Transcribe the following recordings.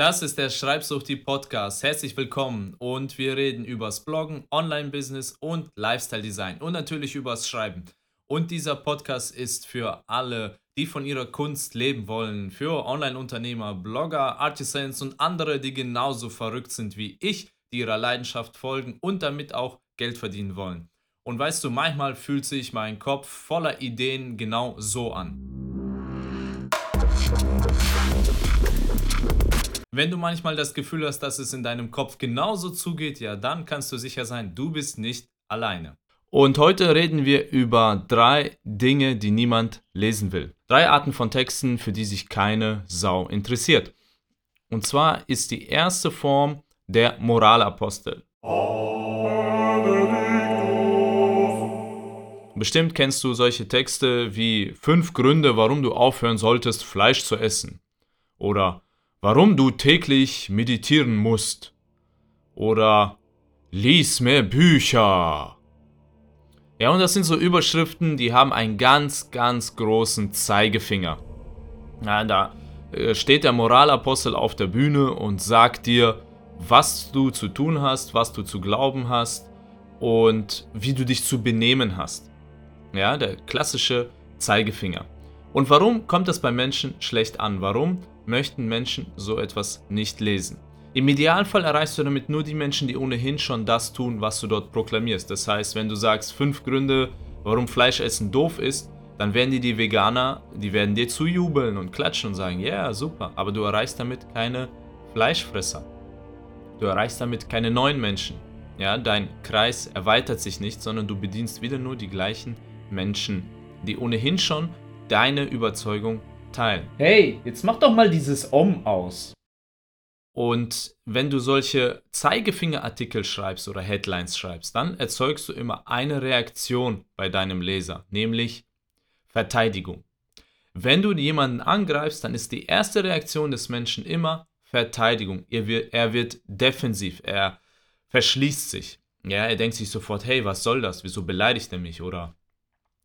Das ist der Schreibsuchti Podcast. Herzlich willkommen und wir reden übers Bloggen, Online-Business und Lifestyle-Design und natürlich übers Schreiben. Und dieser Podcast ist für alle, die von ihrer Kunst leben wollen, für Online-Unternehmer, Blogger, Artisans und andere, die genauso verrückt sind wie ich, die ihrer Leidenschaft folgen und damit auch Geld verdienen wollen. Und weißt du, manchmal fühlt sich mein Kopf voller Ideen genau so an. Wenn du manchmal das Gefühl hast, dass es in deinem Kopf genauso zugeht, ja, dann kannst du sicher sein, du bist nicht alleine. Und heute reden wir über drei Dinge, die niemand lesen will. Drei Arten von Texten, für die sich keine Sau interessiert. Und zwar ist die erste Form der Moralapostel. Bestimmt kennst du solche Texte wie fünf Gründe, warum du aufhören solltest, Fleisch zu essen. Oder warum du täglich meditieren musst. Oder lies mehr Bücher. Ja, und das sind so Überschriften, die haben einen ganz, ganz großen Zeigefinger. Ja, da äh, steht der Moralapostel auf der Bühne und sagt dir, was du zu tun hast, was du zu glauben hast und wie du dich zu benehmen hast. Ja, der klassische Zeigefinger. Und warum kommt das bei Menschen schlecht an? Warum möchten Menschen so etwas nicht lesen? Im Idealfall erreichst du damit nur die Menschen, die ohnehin schon das tun, was du dort proklamierst. Das heißt, wenn du sagst, fünf Gründe, warum Fleischessen doof ist, dann werden die, die Veganer, die werden dir zujubeln und klatschen und sagen, ja, yeah, super, aber du erreichst damit keine Fleischfresser. Du erreichst damit keine neuen Menschen. Ja, dein Kreis erweitert sich nicht, sondern du bedienst wieder nur die gleichen Menschen, die ohnehin schon deine Überzeugung teilen. Hey, jetzt mach doch mal dieses Om aus. Und wenn du solche Zeigefingerartikel schreibst oder Headlines schreibst, dann erzeugst du immer eine Reaktion bei deinem Leser, nämlich Verteidigung. Wenn du jemanden angreifst, dann ist die erste Reaktion des Menschen immer Verteidigung. Er wird, er wird defensiv, er verschließt sich. Ja, er denkt sich sofort, hey, was soll das? Wieso beleidigt er mich? Oder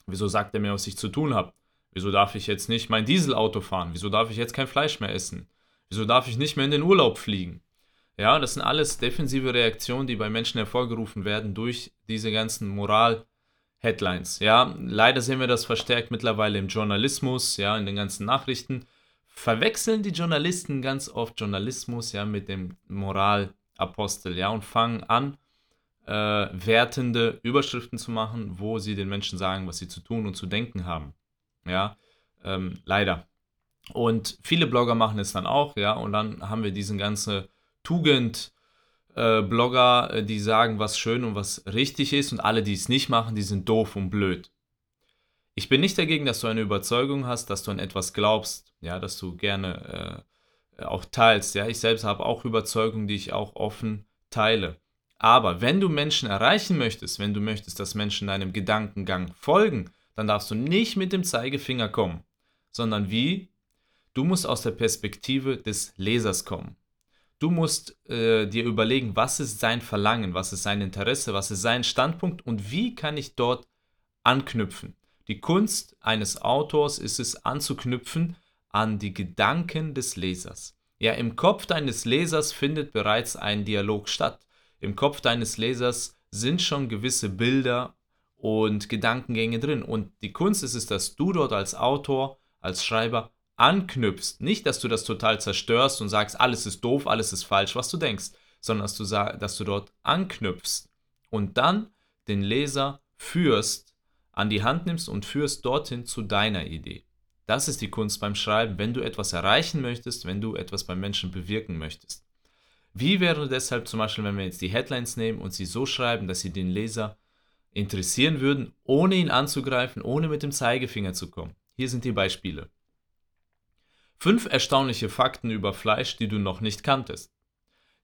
wieso sagt er mir, was ich zu tun habe? Wieso darf ich jetzt nicht mein Dieselauto fahren? Wieso darf ich jetzt kein Fleisch mehr essen? Wieso darf ich nicht mehr in den Urlaub fliegen? Ja, das sind alles defensive Reaktionen, die bei Menschen hervorgerufen werden durch diese ganzen Moral-Headlines. Ja, leider sehen wir das verstärkt mittlerweile im Journalismus, ja, in den ganzen Nachrichten. Verwechseln die Journalisten ganz oft Journalismus, ja, mit dem Moralapostel, ja, und fangen an, äh, wertende Überschriften zu machen, wo sie den Menschen sagen, was sie zu tun und zu denken haben. Ja, ähm, leider. Und viele Blogger machen es dann auch, ja, und dann haben wir diesen ganzen Tugend-Blogger, äh, äh, die sagen, was schön und was richtig ist, und alle, die es nicht machen, die sind doof und blöd. Ich bin nicht dagegen, dass du eine Überzeugung hast, dass du an etwas glaubst, ja, dass du gerne äh, auch teilst. Ja, ich selbst habe auch Überzeugungen, die ich auch offen teile. Aber wenn du Menschen erreichen möchtest, wenn du möchtest, dass Menschen deinem Gedankengang folgen, dann darfst du nicht mit dem Zeigefinger kommen, sondern wie? Du musst aus der Perspektive des Lesers kommen. Du musst äh, dir überlegen, was ist sein Verlangen, was ist sein Interesse, was ist sein Standpunkt und wie kann ich dort anknüpfen. Die Kunst eines Autors ist es anzuknüpfen an die Gedanken des Lesers. Ja, im Kopf deines Lesers findet bereits ein Dialog statt. Im Kopf deines Lesers sind schon gewisse Bilder und Gedankengänge drin. Und die Kunst ist es, dass du dort als Autor, als Schreiber anknüpfst. Nicht, dass du das total zerstörst und sagst, alles ist doof, alles ist falsch, was du denkst, sondern dass du, dass du dort anknüpfst und dann den Leser führst, an die Hand nimmst und führst dorthin zu deiner Idee. Das ist die Kunst beim Schreiben, wenn du etwas erreichen möchtest, wenn du etwas beim Menschen bewirken möchtest. Wie wäre deshalb zum Beispiel, wenn wir jetzt die Headlines nehmen und sie so schreiben, dass sie den Leser interessieren würden, ohne ihn anzugreifen, ohne mit dem Zeigefinger zu kommen. Hier sind die Beispiele. Fünf erstaunliche Fakten über Fleisch, die du noch nicht kanntest.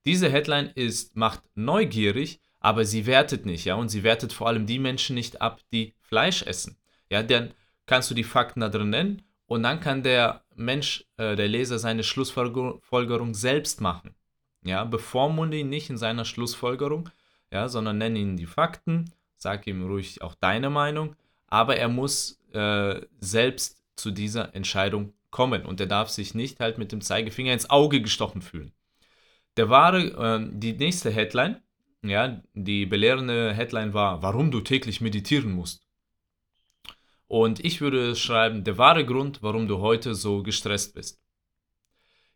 Diese Headline ist, macht neugierig, aber sie wertet nicht, ja, und sie wertet vor allem die Menschen nicht ab, die Fleisch essen. Ja, dann kannst du die Fakten da drin nennen und dann kann der Mensch, äh, der Leser, seine Schlussfolgerung selbst machen. Ja, bevormunde ihn nicht in seiner Schlussfolgerung, ja, sondern nenne ihn die Fakten sag ihm ruhig auch deine Meinung, aber er muss äh, selbst zu dieser Entscheidung kommen und er darf sich nicht halt mit dem Zeigefinger ins Auge gestochen fühlen. Der wahre, äh, die nächste Headline, ja, die belehrende Headline war, warum du täglich meditieren musst. Und ich würde schreiben, der wahre Grund, warum du heute so gestresst bist.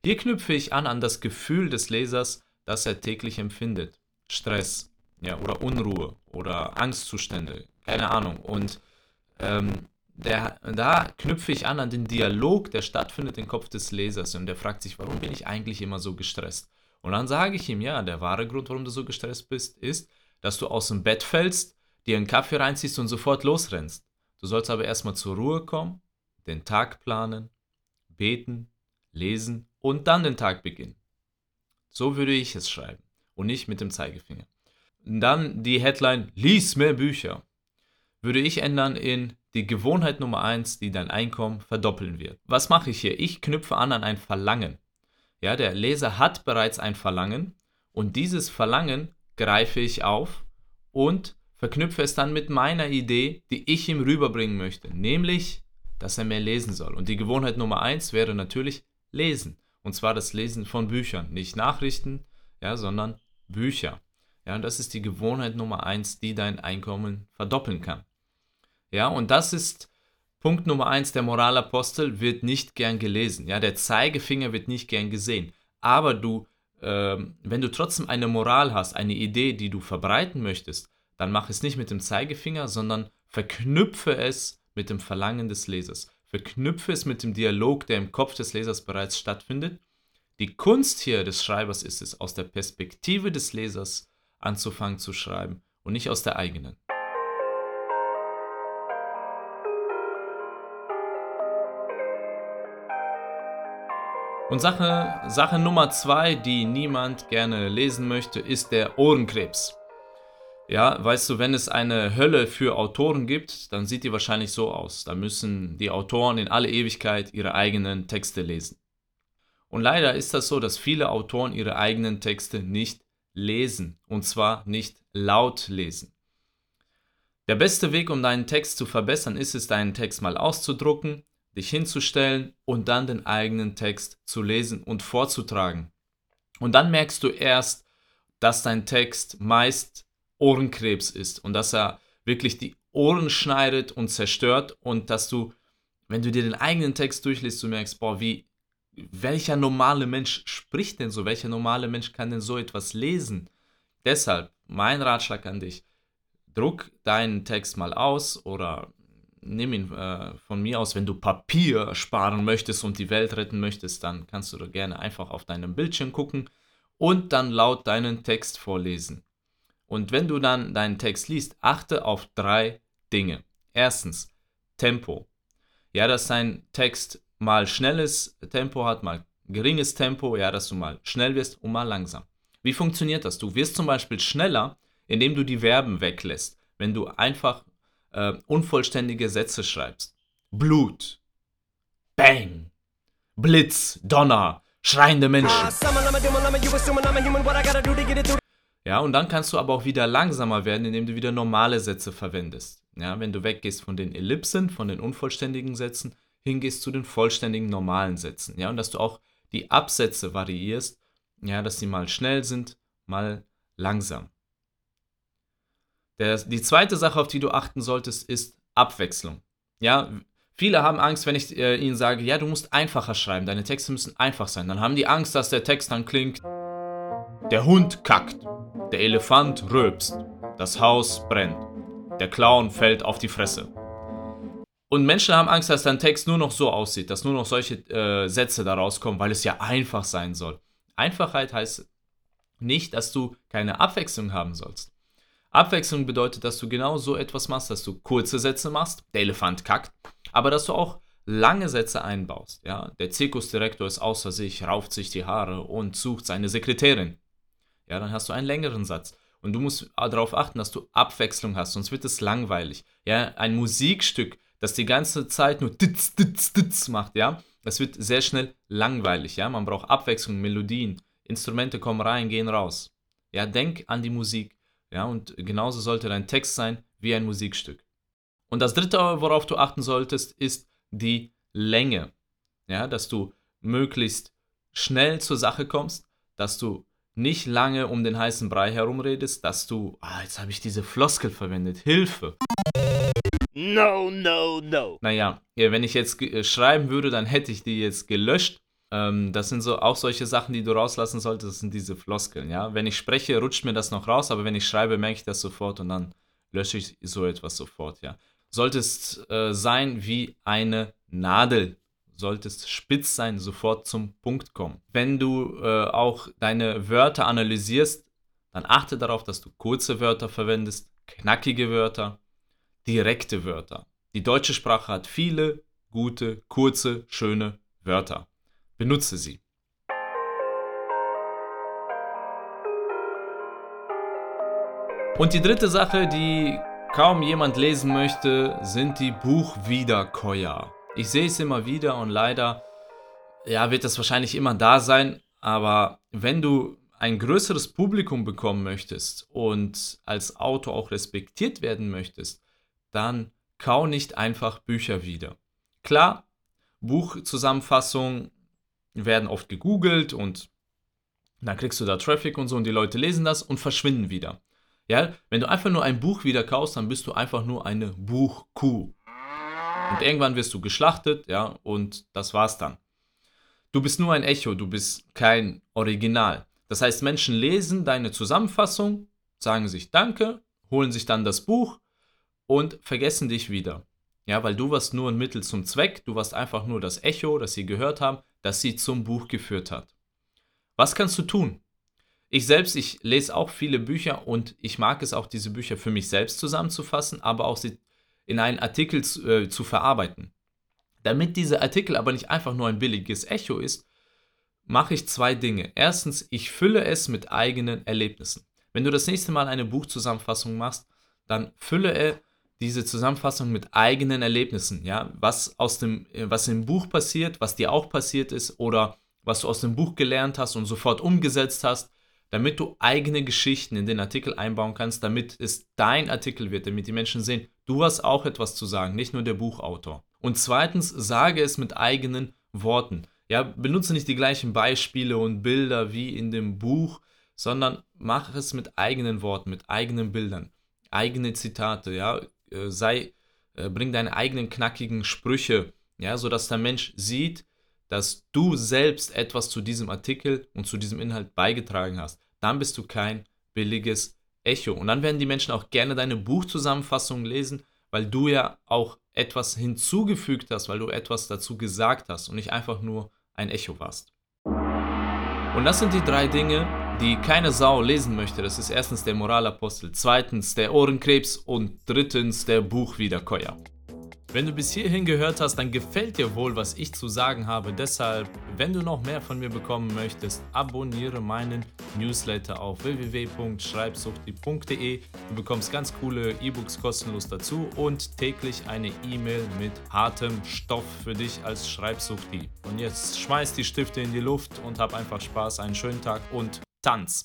Hier knüpfe ich an an das Gefühl des Lesers, das er täglich empfindet. Stress, ja, oder Unruhe oder Angstzustände, keine Ahnung. Und ähm, der, da knüpfe ich an an den Dialog, der stattfindet im Kopf des Lesers und der fragt sich, warum bin ich eigentlich immer so gestresst? Und dann sage ich ihm, ja, der wahre Grund, warum du so gestresst bist, ist, dass du aus dem Bett fällst, dir einen Kaffee reinziehst und sofort losrennst. Du sollst aber erstmal zur Ruhe kommen, den Tag planen, beten, lesen und dann den Tag beginnen. So würde ich es schreiben und nicht mit dem Zeigefinger. Dann die Headline, lies mehr Bücher, würde ich ändern in die Gewohnheit Nummer 1, die dein Einkommen verdoppeln wird. Was mache ich hier? Ich knüpfe an an ein Verlangen. Ja, der Leser hat bereits ein Verlangen und dieses Verlangen greife ich auf und verknüpfe es dann mit meiner Idee, die ich ihm rüberbringen möchte, nämlich, dass er mehr lesen soll. Und die Gewohnheit Nummer 1 wäre natürlich lesen. Und zwar das Lesen von Büchern, nicht Nachrichten, ja, sondern Bücher. Ja, und das ist die Gewohnheit Nummer 1, die dein Einkommen verdoppeln kann. Ja, und das ist Punkt Nummer eins, der Moralapostel wird nicht gern gelesen. Ja, der Zeigefinger wird nicht gern gesehen. Aber du, äh, wenn du trotzdem eine Moral hast, eine Idee, die du verbreiten möchtest, dann mach es nicht mit dem Zeigefinger, sondern verknüpfe es mit dem Verlangen des Lesers. Verknüpfe es mit dem Dialog, der im Kopf des Lesers bereits stattfindet. Die Kunst hier des Schreibers ist es, aus der Perspektive des Lesers anzufangen zu schreiben und nicht aus der eigenen. Und Sache, Sache Nummer zwei, die niemand gerne lesen möchte, ist der Ohrenkrebs. Ja, weißt du, wenn es eine Hölle für Autoren gibt, dann sieht die wahrscheinlich so aus. Da müssen die Autoren in alle Ewigkeit ihre eigenen Texte lesen. Und leider ist das so, dass viele Autoren ihre eigenen Texte nicht lesen. Und zwar nicht laut lesen. Der beste Weg, um deinen Text zu verbessern, ist es, deinen Text mal auszudrucken, dich hinzustellen und dann den eigenen Text zu lesen und vorzutragen. Und dann merkst du erst, dass dein Text meist Ohrenkrebs ist und dass er wirklich die Ohren schneidet und zerstört und dass du, wenn du dir den eigenen Text durchliest, du merkst, boah, wie, welcher normale Mensch spricht denn so? Welcher normale Mensch kann denn so etwas lesen? Deshalb mein Ratschlag an dich, druck deinen Text mal aus oder nimm ihn äh, von mir aus, wenn du Papier sparen möchtest und die Welt retten möchtest, dann kannst du da gerne einfach auf deinem Bildschirm gucken und dann laut deinen Text vorlesen. Und wenn du dann deinen Text liest, achte auf drei Dinge. Erstens, Tempo. Ja, dass dein Text mal schnelles Tempo hat, mal geringes Tempo, ja, dass du mal schnell wirst und mal langsam. Wie funktioniert das? Du wirst zum Beispiel schneller, indem du die Verben weglässt. Wenn du einfach äh, unvollständige Sätze schreibst. Blut, Bang, Blitz, Donner, schreiende Menschen. Ja, und dann kannst du aber auch wieder langsamer werden, indem du wieder normale Sätze verwendest. Ja, wenn du weggehst von den Ellipsen, von den unvollständigen Sätzen, hingehst zu den vollständigen normalen Sätzen. Ja, und dass du auch die Absätze variierst, ja, dass sie mal schnell sind, mal langsam. Der, die zweite Sache, auf die du achten solltest, ist Abwechslung. Ja, viele haben Angst, wenn ich äh, ihnen sage, ja, du musst einfacher schreiben, deine Texte müssen einfach sein. Dann haben die Angst, dass der Text dann klingt, der Hund kackt, der Elefant rülpst, das Haus brennt, der Clown fällt auf die Fresse. Und Menschen haben Angst, dass dein Text nur noch so aussieht, dass nur noch solche äh, Sätze da rauskommen, weil es ja einfach sein soll. Einfachheit heißt nicht, dass du keine Abwechslung haben sollst. Abwechslung bedeutet, dass du genau so etwas machst, dass du kurze Sätze machst, der Elefant kackt, aber dass du auch lange Sätze einbaust. Ja? Der Zirkusdirektor ist außer sich, rauft sich die Haare und sucht seine Sekretärin. Ja, dann hast du einen längeren Satz. Und du musst darauf achten, dass du Abwechslung hast, sonst wird es langweilig. Ja, ein Musikstück, das die ganze Zeit nur ditz, ditz, ditz macht, ja, das wird sehr schnell langweilig, ja. Man braucht Abwechslung, Melodien, Instrumente kommen rein, gehen raus. Ja, denk an die Musik, ja, und genauso sollte dein Text sein wie ein Musikstück. Und das dritte, worauf du achten solltest, ist die Länge. Ja, dass du möglichst schnell zur Sache kommst, dass du nicht lange um den heißen Brei herumredest, dass du, ah, jetzt habe ich diese Floskel verwendet, Hilfe. No, no, no. Naja, ja, wenn ich jetzt äh, schreiben würde, dann hätte ich die jetzt gelöscht. Ähm, das sind so auch solche Sachen, die du rauslassen solltest, das sind diese Floskeln, ja. Wenn ich spreche, rutscht mir das noch raus, aber wenn ich schreibe, merke ich das sofort und dann lösche ich so etwas sofort, ja. Solltest äh, sein wie eine Nadel, solltest spitz sein, sofort zum Punkt kommen. Wenn du äh, auch deine Wörter analysierst, dann achte darauf, dass du kurze Wörter verwendest, knackige Wörter, direkte Wörter. Die deutsche Sprache hat viele gute, kurze, schöne Wörter. Benutze sie. Und die dritte Sache, die kaum jemand lesen möchte, sind die Buchwiederkäuer. Ich sehe es immer wieder und leider ja, wird das wahrscheinlich immer da sein, aber wenn du ein größeres Publikum bekommen möchtest und als Autor auch respektiert werden möchtest, dann kau nicht einfach Bücher wieder. Klar, Buchzusammenfassungen werden oft gegoogelt und dann kriegst du da Traffic und so und die Leute lesen das und verschwinden wieder. Ja, wenn du einfach nur ein Buch wieder kaufst, dann bist du einfach nur eine Buchkuh. Und irgendwann wirst du geschlachtet, ja, und das war's dann. Du bist nur ein Echo, du bist kein Original. Das heißt, Menschen lesen deine Zusammenfassung, sagen sich Danke, holen sich dann das Buch und vergessen dich wieder. Ja, weil du warst nur ein Mittel zum Zweck, du warst einfach nur das Echo, das sie gehört haben, das sie zum Buch geführt hat. Was kannst du tun? Ich selbst, ich lese auch viele Bücher und ich mag es auch, diese Bücher für mich selbst zusammenzufassen, aber auch sie in einen Artikel zu, äh, zu verarbeiten. Damit dieser Artikel aber nicht einfach nur ein billiges Echo ist, mache ich zwei Dinge. Erstens, ich fülle es mit eigenen Erlebnissen. Wenn du das nächste Mal eine Buchzusammenfassung machst, dann fülle diese Zusammenfassung mit eigenen Erlebnissen, ja, was aus dem, was im Buch passiert, was dir auch passiert ist oder was du aus dem Buch gelernt hast und sofort umgesetzt hast, damit du eigene Geschichten in den Artikel einbauen kannst, damit es dein Artikel wird, damit die Menschen sehen, du hast auch etwas zu sagen, nicht nur der Buchautor. Und zweitens, sage es mit eigenen Worten. Ja, benutze nicht die gleichen Beispiele und Bilder wie in dem Buch, sondern mache es mit eigenen Worten, mit eigenen Bildern, eigene Zitate, ja, äh, sei, äh, bring deine eigenen knackigen Sprüche, ja, sodass der Mensch sieht, dass du selbst etwas zu diesem Artikel und zu diesem Inhalt beigetragen hast. Dann bist du kein billiges Echo. Und dann werden die Menschen auch gerne deine Buchzusammenfassung lesen, weil du ja auch etwas hinzugefügt hast, weil du etwas dazu gesagt hast und nicht einfach nur ein Echo warst. Und das sind die drei Dinge, die keine Sau lesen möchte. Das ist erstens der Moralapostel, zweitens der Ohrenkrebs und drittens der Buchwiederkäuer. Wenn du bis hierhin gehört hast, dann gefällt dir wohl, was ich zu sagen habe. Deshalb, wenn du noch mehr von mir bekommen möchtest, abonniere meinen Newsletter auf www.schreibsuchti.de. Du bekommst ganz coole E-Books kostenlos dazu und täglich eine E-Mail mit hartem Stoff für dich als Schreibsuchti. Und jetzt schmeiß die Stifte in die Luft und hab einfach Spaß, einen schönen Tag und Tanz.